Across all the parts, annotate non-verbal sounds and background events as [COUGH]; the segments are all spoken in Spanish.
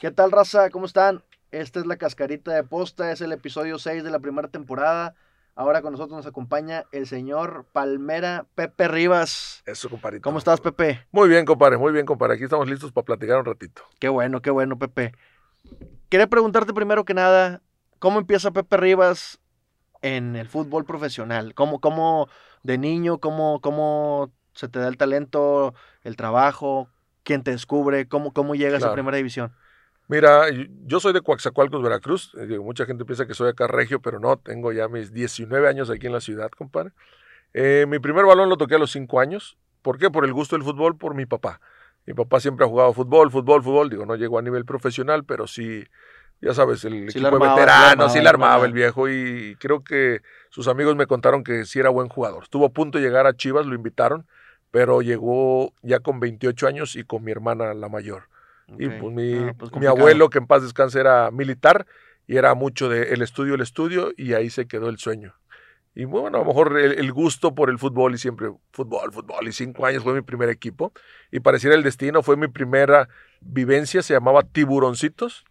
¿Qué tal, raza? ¿Cómo están? Esta es la cascarita de posta, es el episodio 6 de la primera temporada. Ahora con nosotros nos acompaña el señor Palmera Pepe Rivas. Eso, compadre. ¿Cómo estás, Pepe? Muy bien, compadre, muy bien, compadre. Aquí estamos listos para platicar un ratito. Qué bueno, qué bueno, Pepe. Quería preguntarte primero que nada, ¿cómo empieza Pepe Rivas en el fútbol profesional? ¿Cómo, cómo de niño, cómo, cómo se te da el talento, el trabajo? ¿Quién te descubre? ¿Cómo, cómo llegas a Claro. primera división? Mira, yo soy de Coaxacualcos, Veracruz. Eh, digo, mucha gente piensa que soy acá regio, pero no, tengo ya mis 19 años aquí en la ciudad, compadre. Eh, mi primer balón lo toqué a los 5 años. ¿Por qué? Por el gusto del fútbol, por mi papá. Mi papá siempre ha jugado fútbol, fútbol, fútbol. Digo, no llegó a nivel profesional, pero sí, ya sabes, el Sí equipo de armaba, sí la veteranos, armaba, sí la armaba armaba. el viejo y creo que sus amigos me contaron que sí era buen jugador. Estuvo a punto de llegar a Chivas, lo invitaron, pero llegó ya con 28 años y con mi hermana la mayor. Y pues mi, Ah, pues mi abuelo, que en paz descanse, era militar y era mucho de el estudio, el estudio, y ahí se quedó el sueño. Y bueno, a lo mejor el, el gusto por el fútbol y siempre fútbol, fútbol, y cinco años fue mi primer equipo. Y pareciera el destino, fue mi primera vivencia, se llamaba Tiburoncitos.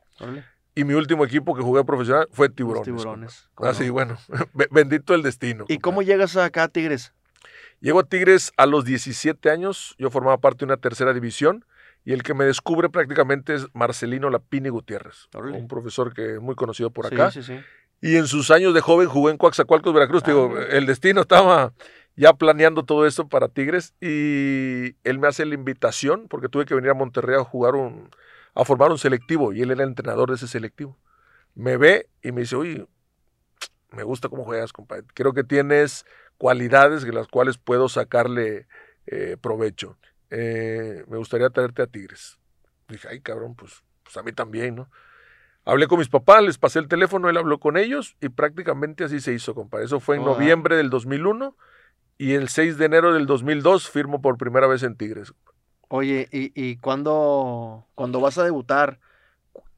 Y mi último equipo que jugué profesional fue Los Tiburones. tiburones. Así, ¿cómo no? bueno, [LAUGHS] be- bendito el destino. ¿Y cómo llegas acá a Tigres? Llego a Tigres a los 17 años, yo formaba parte de una tercera división y el que me descubre prácticamente es Marcelino Lapini Gutiérrez, un profesor que es muy conocido por Sí, acá. Sí, sí, Y en sus años de joven jugó en Coaxacualcos, Veracruz. Ah, digo, el destino estaba ya planeando todo esto para Tigres y él me hace la invitación porque tuve que venir a Monterrey a jugar un, a formar un selectivo y él era el entrenador de ese selectivo. Me ve y me dice, oye, me gusta cómo juegas, compadre. Creo que tienes cualidades de las cuales puedo sacarle eh, provecho. Eh, me gustaría traerte a Tigres. Dije, ay, cabrón, pues, pues a mí también, ¿no? Hablé con mis papás, les pasé el teléfono, él habló con ellos y prácticamente así se hizo, compadre. Eso fue en noviembre del 2001 y el 6 de enero del 2002 firmo por primera vez en Tigres. Oye, ¿y, y cuándo, cuando vas a debutar?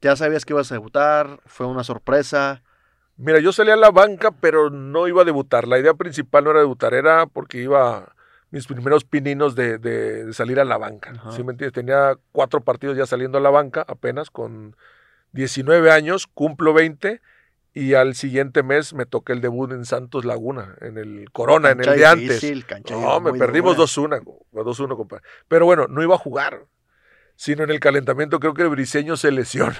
¿Ya sabías que ibas a debutar? ¿Fue una sorpresa? Mira, yo salí a la banca, pero no iba a debutar. La idea principal no era debutar, era porque iba mis primeros pininos de, de- de salir a la banca. Ajá. ¿Sí me entiendes? Tenía cuatro partidos ya saliendo a la banca, apenas con 19 años, cumplo 20 y al siguiente mes me toqué el debut en Santos Laguna, en el Corona, en el de antes. difícil, cancha No, me perdimos dura. 2-1, go- 2-1, compadre. Pero bueno, no iba a jugar, sino en el calentamiento creo que el briseño se lesiona.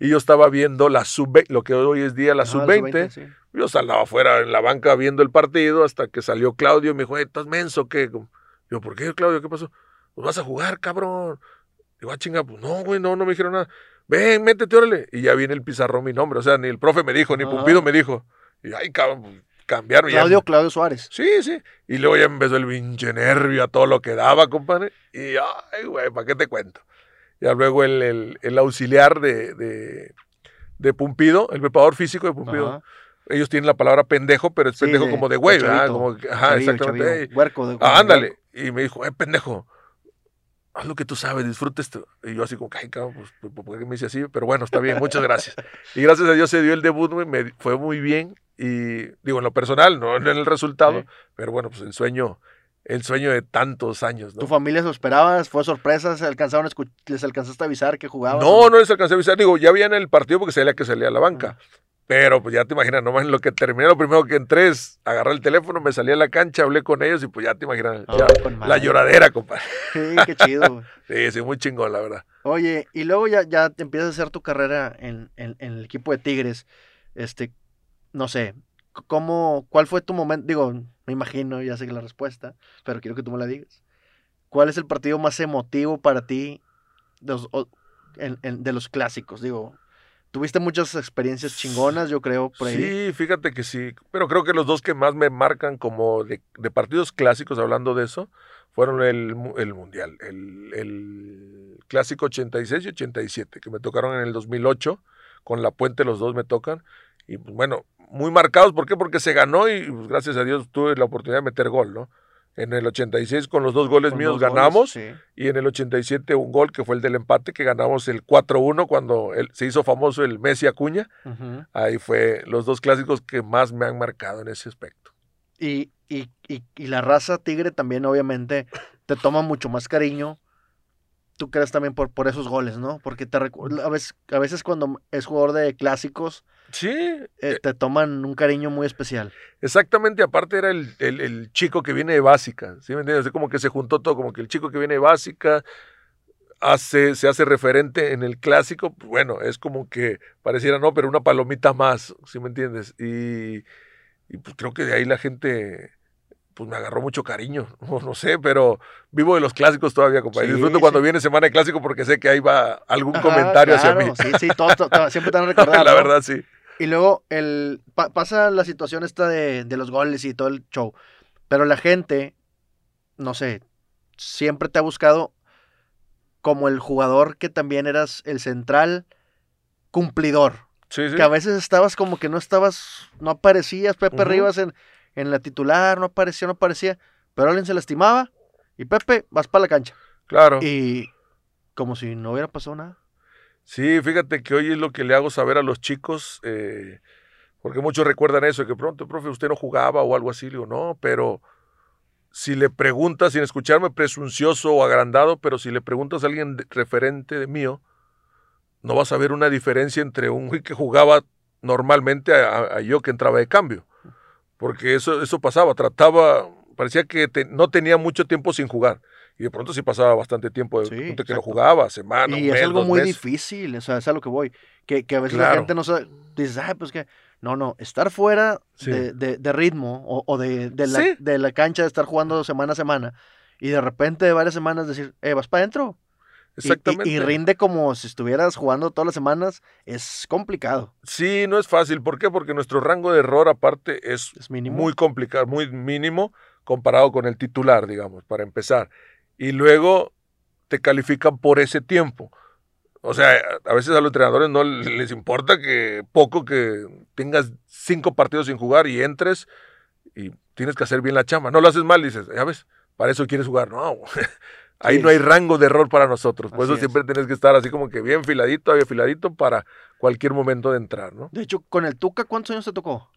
Y yo estaba viendo la sub lo que hoy es día la Ajá, sub-20. sí. Yo estaba afuera en la banca viendo el partido hasta que salió Claudio y me dijo, "Eh, ¿estás menso qué? Yo, ¿por qué, Claudio? ¿Qué pasó? Pues vas a jugar, cabrón. Digo, ah, chinga, pues no, güey, no, no me dijeron nada. Ven, métete, órale. Y ya viene el pizarrón mi nombre. O sea, ni el profe me dijo, ni Ajá. Pumpido me dijo. Y ay, cabrón, pues, cambiaron. ya Claudio, Claudio Suárez. Sí, sí. Y luego ya empezó el pinche nervio a todo lo que daba, compadre. Y, ay, güey, ¿para qué te cuento? Ya luego el, el- el auxiliar de, de, de Pumpido, el preparador físico de Pumpido. Ajá. Ellos tienen la palabra pendejo, pero es Sí, pendejo de- como de güey, ¿verdad? Como ajá, Chavillo, exactamente. chavillo, huerco de- ah, ándale. Y me dijo, eh, pendejo, haz lo que tú sabes, disfruta esto. Y yo así como, ay, cabrón, pues, ¿por por qué me dice así? Pero bueno, está bien, muchas gracias. Y gracias a Dios se dio el debut, güey, me fue muy bien. Y digo, en lo personal, no en el resultado, Sí. pero bueno, pues el sueño, el sueño de tantos años, ¿no? ¿Tu familia se lo esperabas? ¿Fue sorpresa? ¿Se alcanzaron a ¿Les alcanzaste a avisar que jugabas? No, no les alcancé a avisar. Digo, ya había en el partido porque sabía que salía a la banca. Pero pues ya te imaginas, nomás en lo que terminé, lo primero que entré es agarrar el teléfono, me salí a la cancha, hablé con ellos y pues ya te imaginas, ya, la lloradera, compadre. Sí, qué chido. [LAUGHS] Sí, sí, muy chingón, la verdad. Oye, y luego ya, ya te empiezas a hacer tu carrera en, en- en el equipo de Tigres. Este, no sé, ¿cómo, cuál fue tu momento? Digo, me imagino, ya sé que la respuesta, pero quiero que tú me la digas. ¿Cuál es el partido más emotivo para ti de los, en- de los clásicos? Digo, tuviste muchas experiencias chingonas, yo creo. Sí, fíjate que sí. Pero creo que los dos que más me marcan como de, de partidos clásicos, hablando de eso, fueron el, el Mundial. El, el clásico 86 y 87, que me tocaron en el 2008. Con la puente los dos me tocan. Y pues, bueno, muy marcados. ¿Por qué? Porque se ganó y pues, gracias a Dios tuve la oportunidad de meter gol, ¿no? En el 86 con los dos goles Con míos goles, ganamos. sí. Y en el 87 un gol que fue el del empate, que ganamos el 4-1 cuando se hizo famoso el Messi Acuña. Ahí fue los dos clásicos que más me han marcado en ese aspecto. Y, y, y, y la raza tigre también, obviamente, te toma mucho más cariño tú crees también por, por esos goles, ¿no? Porque te a veces, a veces cuando es jugador de clásicos, Sí, eh, te toman un cariño muy especial. Exactamente, aparte era el, el- el chico que viene de básica, ¿sí me entiendes? Es como que se juntó todo, como que el chico que viene de básica hace, se hace referente en el clásico, pues, bueno, es como que pareciera no, pero una palomita más, ¿sí me entiendes? Y, y, pues creo que de ahí la gente pues me agarró mucho cariño, [LAUGHS] no, no sé, pero vivo de los clásicos todavía, compadre. Sí, Disfruto cuando viene semana de clásico porque sé que ahí va algún Ajá, comentario hacia mí. Sí, sí, todos, to- to- siempre te van a [LAUGHS] recordar. la ¿no? verdad, sí. Y luego el, pa- pasa la situación esta de, de los goles y todo el show. Pero la gente, no sé, siempre te ha buscado como el jugador que también eras el central cumplidor. Sí, sí. Que a veces estabas como que no estabas, no aparecías, Pepe Ujú. Rivas en, en la titular, no aparecía, no aparecía. Pero alguien se lastimaba y Pepe, vas para la cancha. Claro. Y como si no hubiera pasado nada. Sí, fíjate que hoy es lo que le hago saber a los chicos, eh, porque muchos recuerdan eso, que pronto, profe, usted no jugaba o algo así. Le digo, no, pero si le preguntas, sin escucharme presuncioso o agrandado, pero si le preguntas a alguien de- referente de mío, no vas a ver una diferencia entre un que jugaba normalmente a, a- a yo que entraba de cambio. Porque eso, eso pasaba, trataba, parecía que te- no tenía mucho tiempo sin jugar. Y de pronto sí pasaba bastante tiempo de Sí, que no jugaba, semana, Y un es algo muy meses. difícil, o sea, es a lo que voy. Que, que a veces la gente no sabe, dices, ay, pues que, no, no, estar fuera Sí. de, de- de ritmo o, o de, de la, Sí. de la cancha, de estar jugando semana a semana, y de repente de varias semanas decir, eh, vas para adentro. Y- y- Exactamente. Y, rinde como si estuvieras jugando todas las semanas, es complicado, Sí, no es fácil. ¿Por qué? Porque nuestro rango de error aparte es es mínimo. muy complicado, muy mínimo comparado con el titular, digamos, para empezar. Y luego te califican por ese tiempo. O sea, a veces a los entrenadores no les importa que poco que tengas cinco partidos sin jugar y entres y tienes que hacer bien la chamba. No lo haces mal, dices, ya ves, para eso quieres jugar. No, [LAUGHS] ahí Sí. no hay rango de error para nosotros. Por Así eso es. siempre tienes que estar así como que bien filadito, bien filadito para cualquier momento de entrar, ¿no? De hecho, con el Tuca, ¿cuántos años te tocó?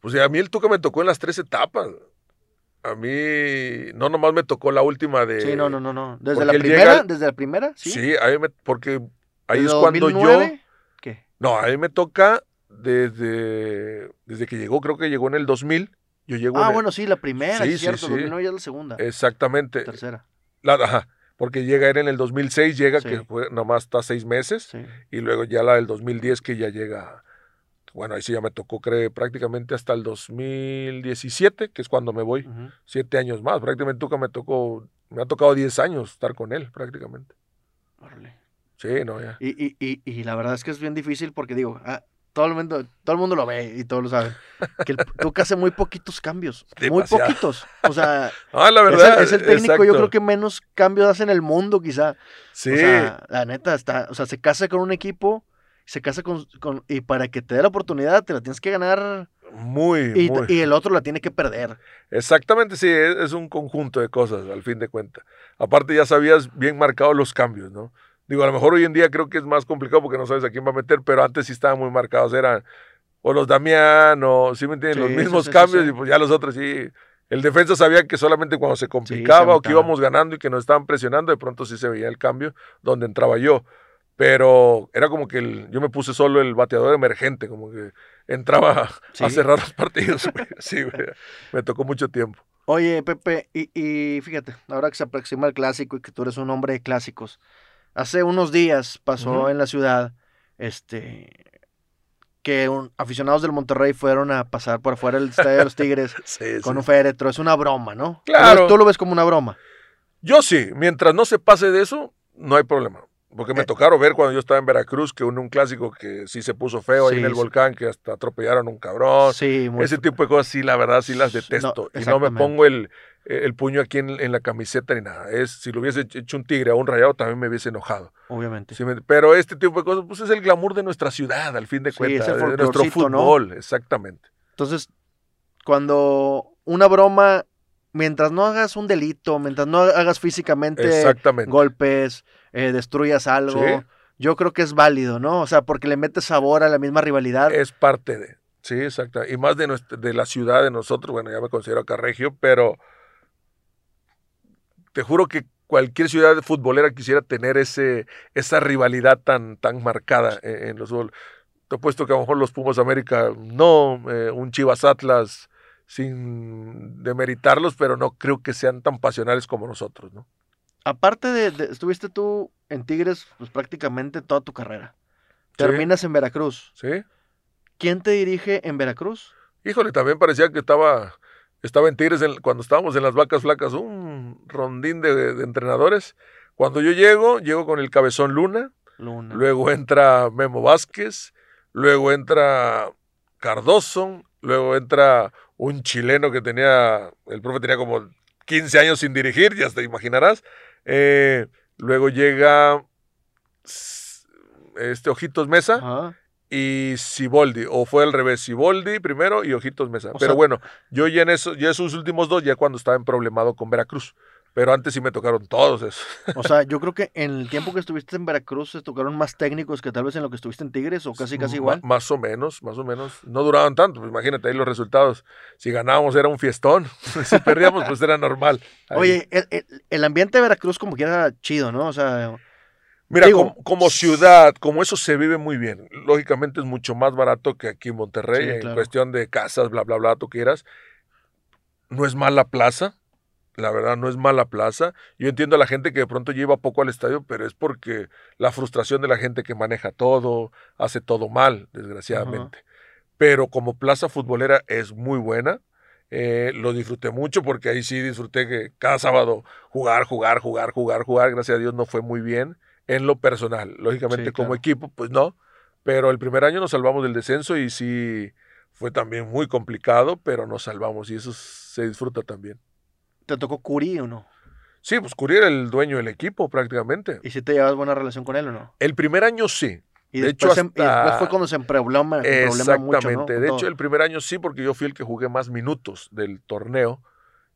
Pues a mí el Tuca me tocó en las tres etapas. A mí no nomás me tocó la última de... sí, no, no, no, no. Desde la primera, llega- desde la primera, sí. Sí, a mí me- porque ahí Desde es cuando 2009, yo... ¿Qué? No, a mí me toca desde, desde que llegó, creo que llegó en el 2000. Yo llego Ah, en el- bueno, sí, la primera, Sí, sí, sí, cierto, sí. 2009 ya es la segunda, Exactamente. tercera, La, ajá, porque llega en el 2006, llega Sí. que fue, nomás está seis meses. sí. Y luego ya la del 2010 que ya llega... Bueno, ahí sí ya me tocó, creo, prácticamente hasta el 2017, que es cuando me voy. siete años más. Prácticamente Tuca me tocó, me ha tocado 10 años estar con él, prácticamente. Órale. Sí, no, ya. Y, y, y, y la verdad es que es bien difícil porque digo, ah, todo, el mundo, todo el mundo lo ve y todos lo saben. Que el [LAUGHS] Tuca hace muy poquitos cambios. Muy poquitos. O sea, [LAUGHS] Ah, la es, verdad. el, es el técnico, yo creo que menos cambios hace en el mundo, quizá. Sí, O sea, la neta, está, o sea, se casa con un equipo, se casa con, con- y para que te dé la oportunidad, te la tienes que ganar muy, y, muy. y el otro la tiene que perder. Exactamente, sí, es, es un conjunto de cosas, al fin de cuentas. Aparte, ya sabías bien marcados los cambios, ¿no? Digo, a lo mejor hoy en día creo que es más complicado porque no sabes a quién va a meter, pero antes sí estaban muy marcados. Eran o los Damián, o, ¿sí me entienden? Sí, los mismos sí, sí, cambios y pues ya los otros sí. El defensa sabía que solamente cuando se complicaba o que íbamos ganando y que nos estaban presionando, de pronto sí se veía el cambio donde entraba yo. Pero era como que el- yo me puse solo el bateador emergente, como que entraba [LAUGHS] a cerrar los partidos. güey. Sí, güey. Me tocó mucho tiempo. Oye, Pepe, y, y fíjate, ahora que se aproxima el clásico y que tú eres un hombre de clásicos, hace unos días pasó en la ciudad, este, que un- aficionados del Monterrey fueron a pasar por afuera del estadio de los Tigres [LAUGHS] Sí, con sí. un féretro, es una broma, ¿no? Claro. Tú lo ves como una broma. Yo sí, mientras no se pase de eso, no hay problema. Porque me Eh. tocaron ver cuando yo estaba en Veracruz que un, un clásico que sí se puso feo ahí en el volcán, que hasta atropellaron a un cabrón. Sí, muy Ese tipo de cosas sí, la verdad, sí las No, detesto. y no me pongo el, el puño aquí en, en la camiseta ni nada. Es, si lo hubiese hecho un tigre o un rayado, también me hubiese enojado. obviamente. Sí me- pero este tipo de cosas, pues es el glamour de nuestra ciudad, al fin de Sí, cuentas. es nuestro fútbol, exactamente. Entonces, cuando una broma, mientras no hagas un delito, mientras no hagas físicamente golpes, eh, destruyas algo, Sí. yo creo que es válido, ¿no? O sea, porque le metes sabor a la misma rivalidad. Es parte de. Sí, exacto. Y más de, nuestra, de la ciudad de nosotros, bueno, ya me considero acá regio, pero te juro que cualquier ciudad futbolera quisiera tener ese, esa rivalidad tan, tan marcada en, en los fútbol. Te puesto que a lo mejor los Pumas América no, eh, un Chivas Atlas sin demeritarlos, pero no creo que sean tan pasionales como nosotros, ¿no? Aparte de, de- estuviste tú en Tigres pues prácticamente toda tu carrera. Terminas en Veracruz. ¿Sí? ¿Quién te dirige en Veracruz? Híjole, también parecía que estaba, estaba en Tigres en- cuando estábamos en las vacas flacas, un rondín de, de entrenadores. Cuando yo llego, llego con el cabezón Luna, Luna. luego entra Memo Vázquez, luego entra Cardoso, luego entra un chileno que tenía, el profe tenía como 15 años sin dirigir, ya te imaginarás. Eh, luego llega este Ojitos Mesa Ajá. Y Siboldi, o fue al revés, Siboldi primero y Ojitos Mesa. O Pero sea- bueno, yo ya en eso, ya esos últimos dos, ya cuando estaba en problemado con Veracruz. Pero antes sí me tocaron todos esos. O sea, [LAUGHS] yo creo que en el tiempo que estuviste en Veracruz se tocaron más técnicos que tal vez en lo que estuviste en Tigres o casi casi igual. más o menos, más o menos. No duraban tanto, pues imagínate ahí los resultados. Si ganábamos era un fiestón, [LAUGHS] si perdíamos pues era normal. Ahí. Oye, el, el- el ambiente de Veracruz como que era chido, ¿no? O sea, Mira, digo- como, como ciudad, como eso se vive muy bien. Lógicamente es mucho más barato que aquí en Monterrey, Sí, en claro. cuestión de casas, bla, bla, bla, tú quieras. No es mala plaza, la verdad, no es mala plaza. Yo entiendo a la gente que de pronto lleva poco al estadio, pero es porque la frustración de la gente que maneja todo, hace todo mal, desgraciadamente. Pero como plaza futbolera es muy buena. Eh, lo disfruté mucho porque ahí sí disfruté que cada sábado jugar, jugar, jugar, jugar, jugar. Gracias a Dios no fue muy bien en lo personal. Lógicamente Sí, como claro. equipo, pues no. Pero el primer año nos salvamos del descenso y sí fue también muy complicado, pero nos salvamos y eso se disfruta también. ¿te tocó Curi o no? Sí, pues Curi era el dueño del equipo prácticamente. ¿Y si te llevas buena relación con él o no? El primer año sí, Y De después, hecho, y después hasta- fue cuando se emproblema, emproblema mucho, ¿no? Exactamente. De hecho, el primer año sí, porque yo fui el que jugué más minutos del torneo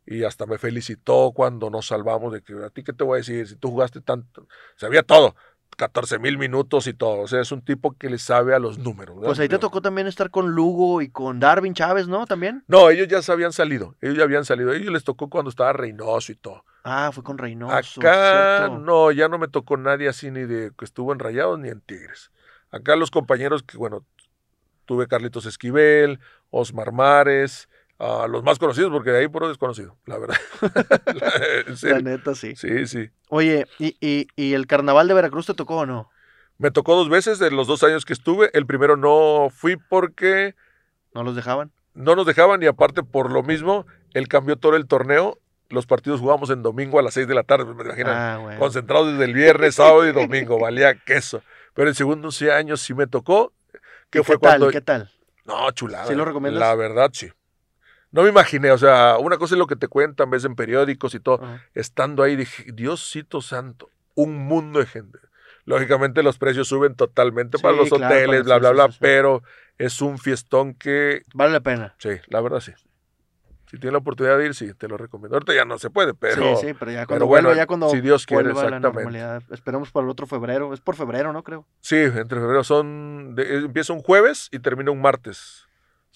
y hasta me felicitó cuando nos salvamos de que a ti qué te voy a decir, si tú jugaste tanto, sabía todo, 14 mil minutos y todo. O sea, es un tipo que le sabe a los números. ¿verdad? Pues ahí te tocó también estar con Lugo y con Darwin Chávez, ¿no? También. No, ellos ya se habían salido, ellos ya habían salido, ellos les tocó cuando estaba Reynoso y todo. Ah, fue con Reynoso. Acá no, ya no me tocó nadie así ni de que estuvo en Rayados ni en Tigres. Acá los compañeros que, bueno, tuve Carlitos Esquivel, Osmar Mares, a los más conocidos, porque de ahí puro desconocido, la verdad. [LAUGHS] La neta, sí. Sí, sí. Oye, ¿y, y, y el carnaval de Veracruz te tocó o no? Me tocó dos veces de los dos años que estuve. El primero no fui porque ¿No los dejaban? no nos dejaban y aparte por lo mismo, él cambió todo el torneo. Los partidos jugábamos en domingo a las 6 de la tarde, me imaginan. Ah, güey. concentrados desde el viernes, sábado y domingo, [LAUGHS] valía queso. Pero el segundo sí año sí me tocó, que ¿Y fue qué tal? cuando... ¿Qué tal? No, chulada. ¿Sí lo recomiendas? La verdad, sí. No me imaginé, o sea, una cosa es lo que te cuentan, ves en periódicos y todo. Estando ahí dije, Diosito santo, un mundo de gente. Lógicamente los precios suben totalmente para los claro, hoteles, para- bla, bla, bla, pero es un fiestón que, Vale la pena. sí, la verdad sí. Si tienes la oportunidad de ir, sí, te lo recomiendo. Ahorita ya no se puede, pero... sí, sí, pero ya pero cuando bueno, vuelva, ya cuando si Dios quiere, la exactamente. normalidad. Esperemos para el otro febrero. Es por febrero, ¿no? Creo. Sí, entre febrero son. de- empieza un jueves y termina un martes.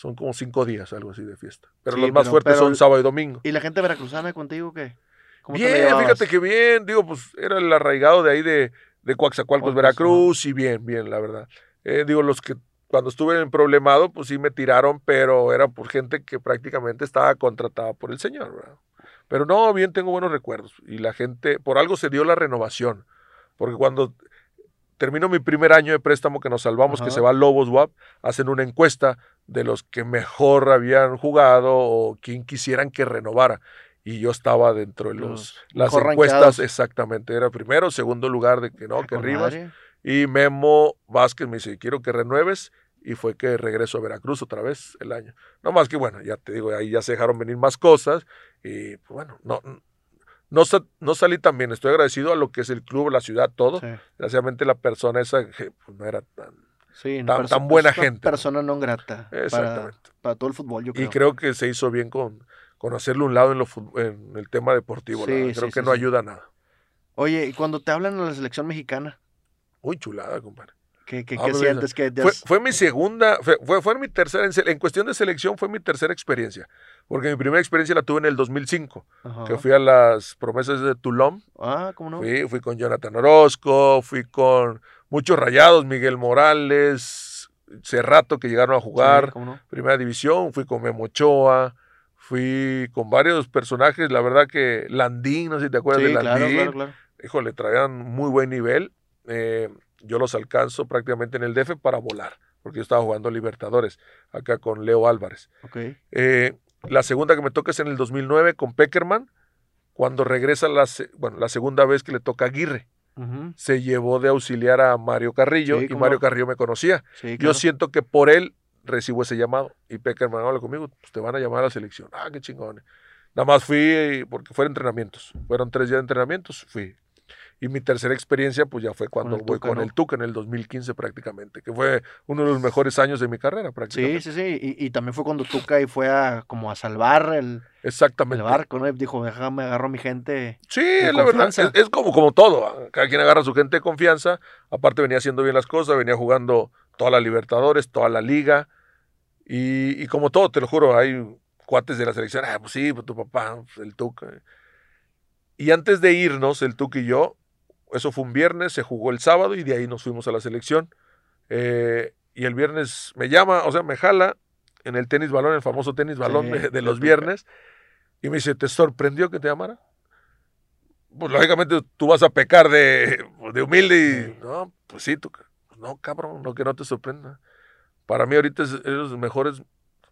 Son como cinco días, algo así de fiesta. Pero Sí, los más pero- fuertes pero- son sábado y domingo. ¿Y la gente veracruzana contigo qué? ¿Cómo te la Bien, fíjate que bien. Digo, pues era el arraigado de ahí de, de Coaxacualcos, Coaxacualcos, Veracruz, y bien, bien, la verdad. Eh, digo, los que cuando estuve en problemado, pues sí me tiraron, pero era por gente que prácticamente estaba contratada por el señor, ¿verdad? Pero no, bien, tengo buenos recuerdos. Y la gente, por algo se dio la renovación. Porque cuando termino mi primer año de préstamo que nos salvamos, que se va a Lobos WAP, hacen una encuesta de los que mejor habían jugado o quien quisieran que renovara. Y yo estaba dentro de los, Los las encuestas, exactamente. Era primero, segundo lugar de que no, que Rivas. madre. Y Memo Vázquez me dice, quiero que renueves. Y fue que regreso a Veracruz otra vez el año. No más que bueno, ya te digo, ahí ya se dejaron venir más cosas. Y pues, bueno, no, no, no salí tan bien. Estoy agradecido a lo que es el club, la ciudad, todo. Sí. Desgraciadamente la persona esa pues, no era tan... Sí, Tan- tan buena gente. Persona no grata. Exactamente. para todo el fútbol, yo creo. Y creo que se hizo bien con, con hacerle un lado en, lo, fut- en el tema deportivo. Sí, creo que no ayuda a nada. Oye, y cuando te hablan a la selección mexicana, Muy chulada, compadre. ¿Qué, qué, Ah, qué pues, sientes? que Fue, fue mi segunda, fue, fue, mi tercera, en, cuestión de selección fue mi tercera experiencia, porque mi primera experiencia la tuve en el 2005, que fui a las promesas de Toulon, Ah, ¿cómo no? fui, fui con Jonathan Orozco, fui con muchos rayados, Miguel Morales, Cerrato que llegaron a Sí, jugar, ¿cómo no? primera división, fui con Memo Ochoa, fui con varios personajes, la verdad que Landín, no sé si te acuerdas Sí, de claro, Landín, claro, claro. híjole, traían muy buen nivel. eh, yo los alcanzo prácticamente en el DF para volar, porque yo estaba jugando Libertadores acá con Leo Álvarez. Eh, la segunda que me toca es en el 2009 con Peckerman, cuando regresa la, bueno, la segunda vez que le toca a Aguirre. Se llevó de auxiliar a Mario Carrillo Sí, y cómo Mario. Carrillo me conocía. Sí, Yo siento que por él recibo ese llamado. Y Peckerman habla conmigo, pues te van a llamar a la selección. Ah, qué chingón. Nada más fui eh, porque fueron entrenamientos. Fueron tres días de entrenamientos, fui. Y mi tercera experiencia, pues ya fue cuando el voy Tuca, con ¿no? el Tuca en el 2015 prácticamente, que fue uno de los mejores años de mi carrera Sí, prácticamente. sí, sí. Y, y también fue cuando Tuca y fue a como a salvar el, Exactamente. el barco, ¿no? Dijo, déjame agarro a mi gente. Sí, la verdad. es como, como todo. ¿ah? Cada quien agarra a su gente de confianza. Aparte venía haciendo bien las cosas, venía jugando toda la Libertadores, toda la liga. Y, y como todo, te lo juro, hay cuates de la selección. Ah, pues sí, pues tu papá, pues el Tuca. Y antes de irnos, el Tuca y yo, eso fue un viernes, se jugó el sábado y de ahí nos fuimos a la selección. Eh, y el viernes me llama, o sea, me jala en el tenis balón, el famoso tenis balón Sí, de, los viernes. Y me dice, ¿te sorprendió que te llamara? Pues lógicamente tú vas a pecar de, de humilde y... No, pues sí, tú... No, cabrón, no que no te sorprenda. Para mí ahorita es, eres los mejores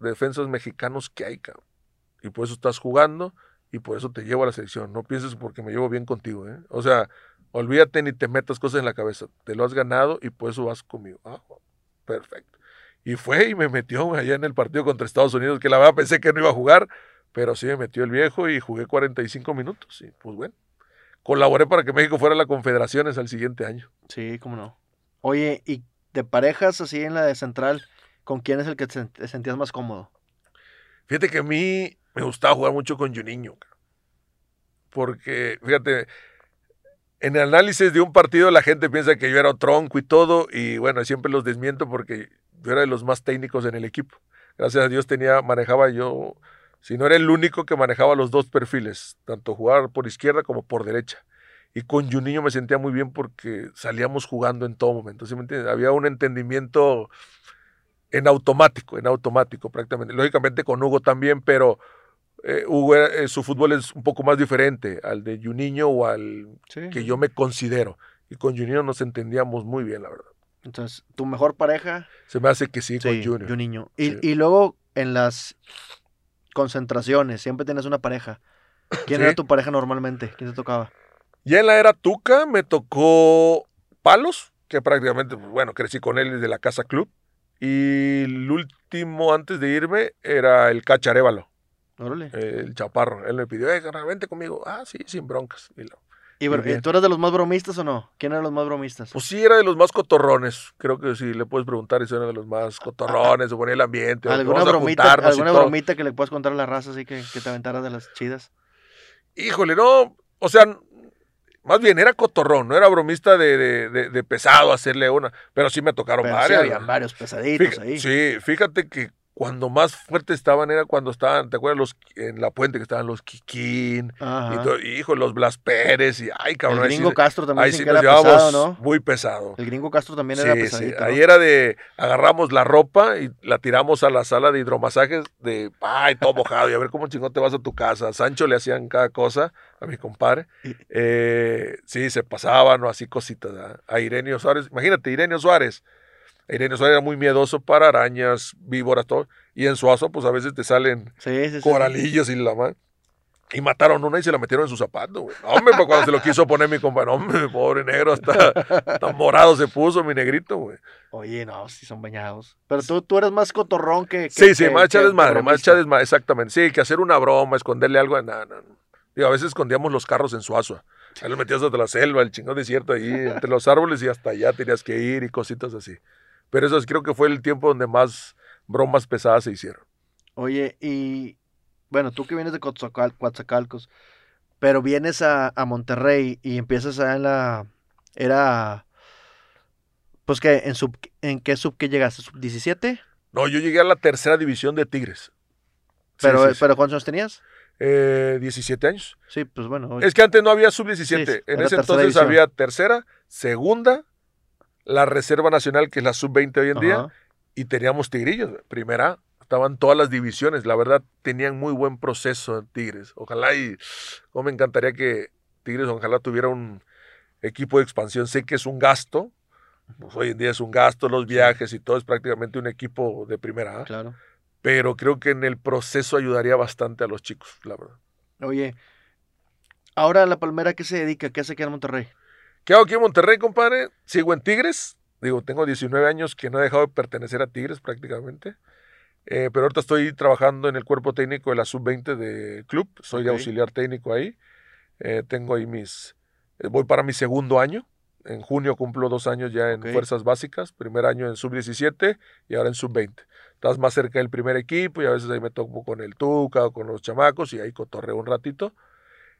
defensas mexicanos que hay, cabrón. Y por eso estás jugando y por eso te llevo a la selección. No pienses porque me llevo bien contigo, ¿eh? O sea, olvídate ni te metas cosas en la cabeza. Te lo has ganado y por eso vas conmigo. Ah, perfecto. Y fue y me metió allá en el partido contra Estados Unidos, que la verdad pensé que no iba a jugar, pero sí me metió el viejo y jugué 45 minutos. Y pues bueno, colaboré para que México fuera a la Confederaciones al siguiente año. Sí, cómo no. Oye, ¿y de parejas así en la de central, con quién es el que te sent- te sentías más cómodo? Fíjate que a mí me gustaba jugar mucho con Juninho. Porque, fíjate, en el análisis de un partido la gente piensa que yo era tronco y todo, y bueno, siempre los desmiento porque yo era de los más técnicos en el equipo. Gracias a Dios tenía, manejaba yo, si no era el único que manejaba los dos perfiles, tanto jugar por izquierda como por derecha. Y con Juninho me sentía muy bien porque salíamos jugando en todo momento. ¿sí me entiendes? Había un entendimiento en automático, en automático prácticamente. Lógicamente con Hugo también, pero eh, Hugo, eh, su fútbol es un poco más diferente al de Juninho o al Sí. que yo me considero. Y con Juninho nos entendíamos muy bien, la verdad. Entonces, tu mejor pareja, Se me hace que sí, sí, con Junior. Juninho. Y, Sí. y luego en las concentraciones, siempre tienes una pareja. ¿Quién era tu pareja normalmente? ¿Quién te tocaba? Ya en la era Tuca me tocó Palos, que prácticamente, pues, bueno, crecí con él desde la Casa Club. Y el último antes de irme era el Cacharévalo, Órale. el chaparro. Él me pidió, eh, carnal, vente conmigo. Ah, sí, sin broncas. Y lo- ¿Y bro- tú eras de los más bromistas o no? ¿Quién era de los más bromistas? Pues sí, era de los más cotorrones. Creo que sí, le puedes preguntar si era de los más cotorrones, o ponía el ambiente, ¿Alguna bromita, alguna bromita que le puedas contar a la raza así que, que te aventaras de las chidas? Híjole, no, o sea, más bien era cotorrón, no era bromista de, de- de- de pesado hacerle una, pero sí me tocaron Pero sí varias. habían varios pesaditos Fíjate- ahí. Sí, fíjate que cuando más fuertes estaban era cuando estaban, ¿te acuerdas? Los, en la puente que estaban los Kikín, y todo, hijo, los Blas Pérez, y ay, cabrón. el sí- gringo Castro también ahí sí que era llevábamos pesado, ¿no? muy pesado. El gringo Castro también Sí, era sí, pesadito. ¿no? Ahí era de agarramos la ropa y la tiramos a la sala de hidromasajes de ay, todo mojado y a ver cómo chingón te vas a tu casa. A Sancho le hacían cada cosa a mi compadre. Eh, sí, se pasaban o así cositas. ¿verdad? A Irenio Suárez, imagínate, Irenio Suárez. Irenio Suárez era muy miedoso para arañas, víboras, todo. Y en Suazo, pues a veces te salen Sí, sí, sí. coralillos y la man. Y mataron una y se la metieron en su zapato, güey. Hombre, pues cuando se lo quiso poner mi compadre, hombre, pobre negro, hasta, hasta morado se puso mi negrito, güey. Oye, no, sí son bañados. Pero tú, tú eres más cotorrón que. que- Sí, sí, que- más echar que desmadre, más bromista. echar desmadre, exactamente. Sí, que hacer una broma, esconderle algo, no, no, no. Digo, a veces escondíamos los carros en Suazua. Ahí los metías hasta la selva, el chingón desierto ahí, entre los árboles y hasta allá tenías que ir y cositas así. Pero eso creo que fue el tiempo donde más bromas pesadas se hicieron. Oye, y bueno, tú que vienes de Coatzacalcos, pero vienes a, a Monterrey y empiezas allá en la. Era Pues que en sub en qué sub que llegaste, sub 17? No, yo llegué a la tercera división de Tigres. Pero, sí, sí. pero ¿cuántos años tenías? Eh, 17 años. Sí, pues bueno. Es que antes no había sub-17. Sí, en ese entonces división. había tercera, segunda, la Reserva Nacional, que es la sub-20 hoy en día, y teníamos Tigrillos. Primera, estaban todas las divisiones. La verdad, tenían muy buen proceso en Tigres. Ojalá y, como me encantaría que Tigres, ojalá tuviera un equipo de expansión. Sé que es un gasto. Pues hoy en día es un gasto, los viajes y todo es prácticamente un equipo de primera. ¿ah? Claro. Pero creo que en el proceso ayudaría bastante a los chicos, la verdad. Oye, ahora la Palmera, ¿qué se dedica? ¿Qué hace aquí en Monterrey? ¿Qué hago aquí en Monterrey, compadre? Sigo en Tigres. Digo, tengo 19 años que no he dejado de pertenecer a Tigres prácticamente. Eh, pero ahorita estoy trabajando en el cuerpo técnico de la sub-20 de club. Soy de Ok. auxiliar técnico ahí. Eh, tengo ahí mis... eh, voy para mi segundo año. En junio cumplo dos años ya en Ok. fuerzas básicas. Primer año en sub-17 y ahora en sub-20. Estás más cerca del primer equipo y a veces ahí me toco con el Tuca o con los chamacos y ahí cotorreo un ratito.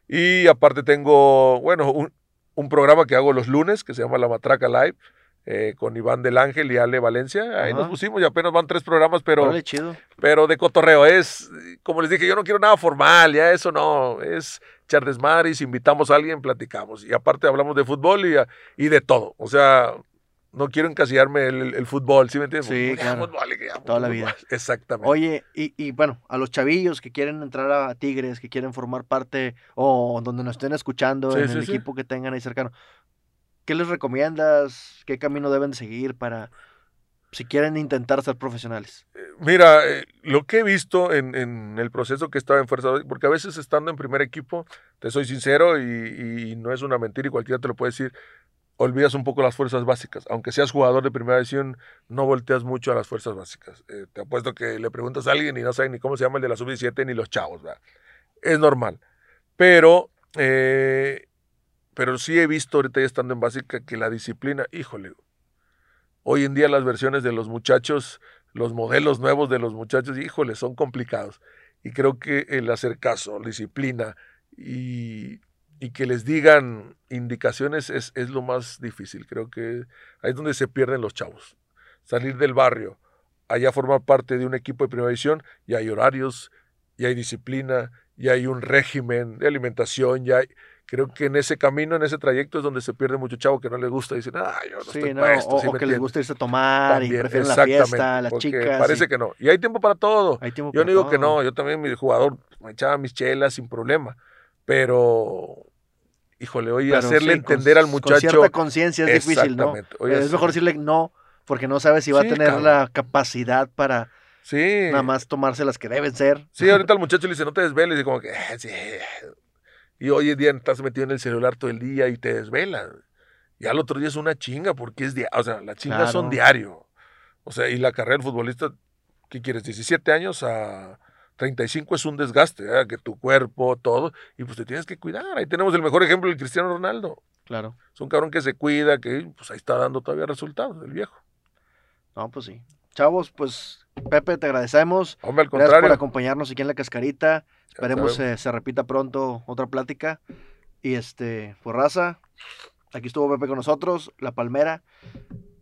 Y aparte tengo, bueno, un, un programa que hago los lunes que se llama La Matraca Live eh, con Iván del Ángel y Ale Valencia. Ahí Ajá. nos pusimos y apenas van tres programas, pero, chido. pero de cotorreo. Es, como les dije, yo no quiero nada formal, ya eso no. Es echar y si invitamos a alguien, platicamos. Y aparte hablamos de fútbol y, y de todo. O sea, no quiero encasillarme el, el- el fútbol, ¿sí me entiendes? Sí, claro. fútbol, Toda la vida. [LAUGHS] Exactamente. Oye, y, y bueno, a los chavillos que quieren entrar a Tigres, que quieren formar parte o donde nos estén escuchando Sí, en sí, el sí. equipo que tengan ahí cercano, ¿qué les recomiendas? ¿Qué camino deben de seguir para si quieren intentar ser profesionales? Mira, eh, lo que he visto en, en el proceso que estaba en Fuerza, porque a veces estando en primer equipo, te soy sincero y, y no es una mentira y cualquiera te lo puede decir, olvidas un poco las fuerzas básicas. Aunque seas jugador de primera división, no volteas mucho a las fuerzas básicas. Eh, te apuesto que le preguntas a alguien y no saben ni cómo se llama el de la sub-17 ni los chavos, ¿verdad? Es normal. Pero, eh, pero sí he visto ahorita ya estando en básica que la disciplina, híjole, hoy en día las versiones de los muchachos los modelos nuevos de los muchachos, híjole, son complicados. Y creo que el hacer caso, disciplina y, y que les digan indicaciones es, es lo más difícil. Creo que ahí es donde se pierden los chavos. Salir del barrio, allá formar parte de un equipo de primera división, y hay horarios, y hay disciplina, y hay un régimen de alimentación, ya hay, creo que en ese camino, en ese trayecto es donde se pierde mucho chavo que no le gusta y dicen, ah, yo no Sí, estoy no, para esto. o, ¿sí o que les gusta irse a tomar y También, prefieren la fiesta, las chicas. Parece y- que no. Y hay tiempo para todo. tiempo Yo no para digo que todo. no, yo también mi jugador me echaba mis chelas sin problema, pero híjole, oye, Pero hacerle sí, con- entender al Con muchacho cierta conciencia es difícil, ¿no? Oye, es mejor decirle no, porque no sabes si va Sí, a tener cabrón. la capacidad para Sí. nada más tomarse las que deben ser. Sí, ahorita el muchacho le dice, "No te desveles", y como que "Eh, sí. Y hoy en día estás metido en el celular todo el día y te desvelas. Y al otro día es una chinga porque es dia- o sea, las chingas son diario. O sea, y la carrera del futbolista, ¿qué quieres? 17 años a 35 es un desgaste, que tu cuerpo, todo, y pues te tienes que cuidar. Ahí tenemos el mejor ejemplo, el Cristiano Ronaldo. Claro. Es un cabrón que se cuida, que pues ahí está dando todavía resultados, el viejo. No, pues sí. Chavos, pues Pepe, te agradecemos. Hombre, al Gracias por contrario. acompañarnos aquí en la cascarita. Esperemos eh, se repita pronto otra plática. Y este, por raza, aquí estuvo Pepe con nosotros, La Palmera.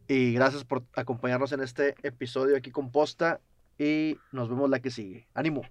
Y gracias por acompañarnos en este episodio aquí con Posta. Y nos vemos la que sigue. Ánimo.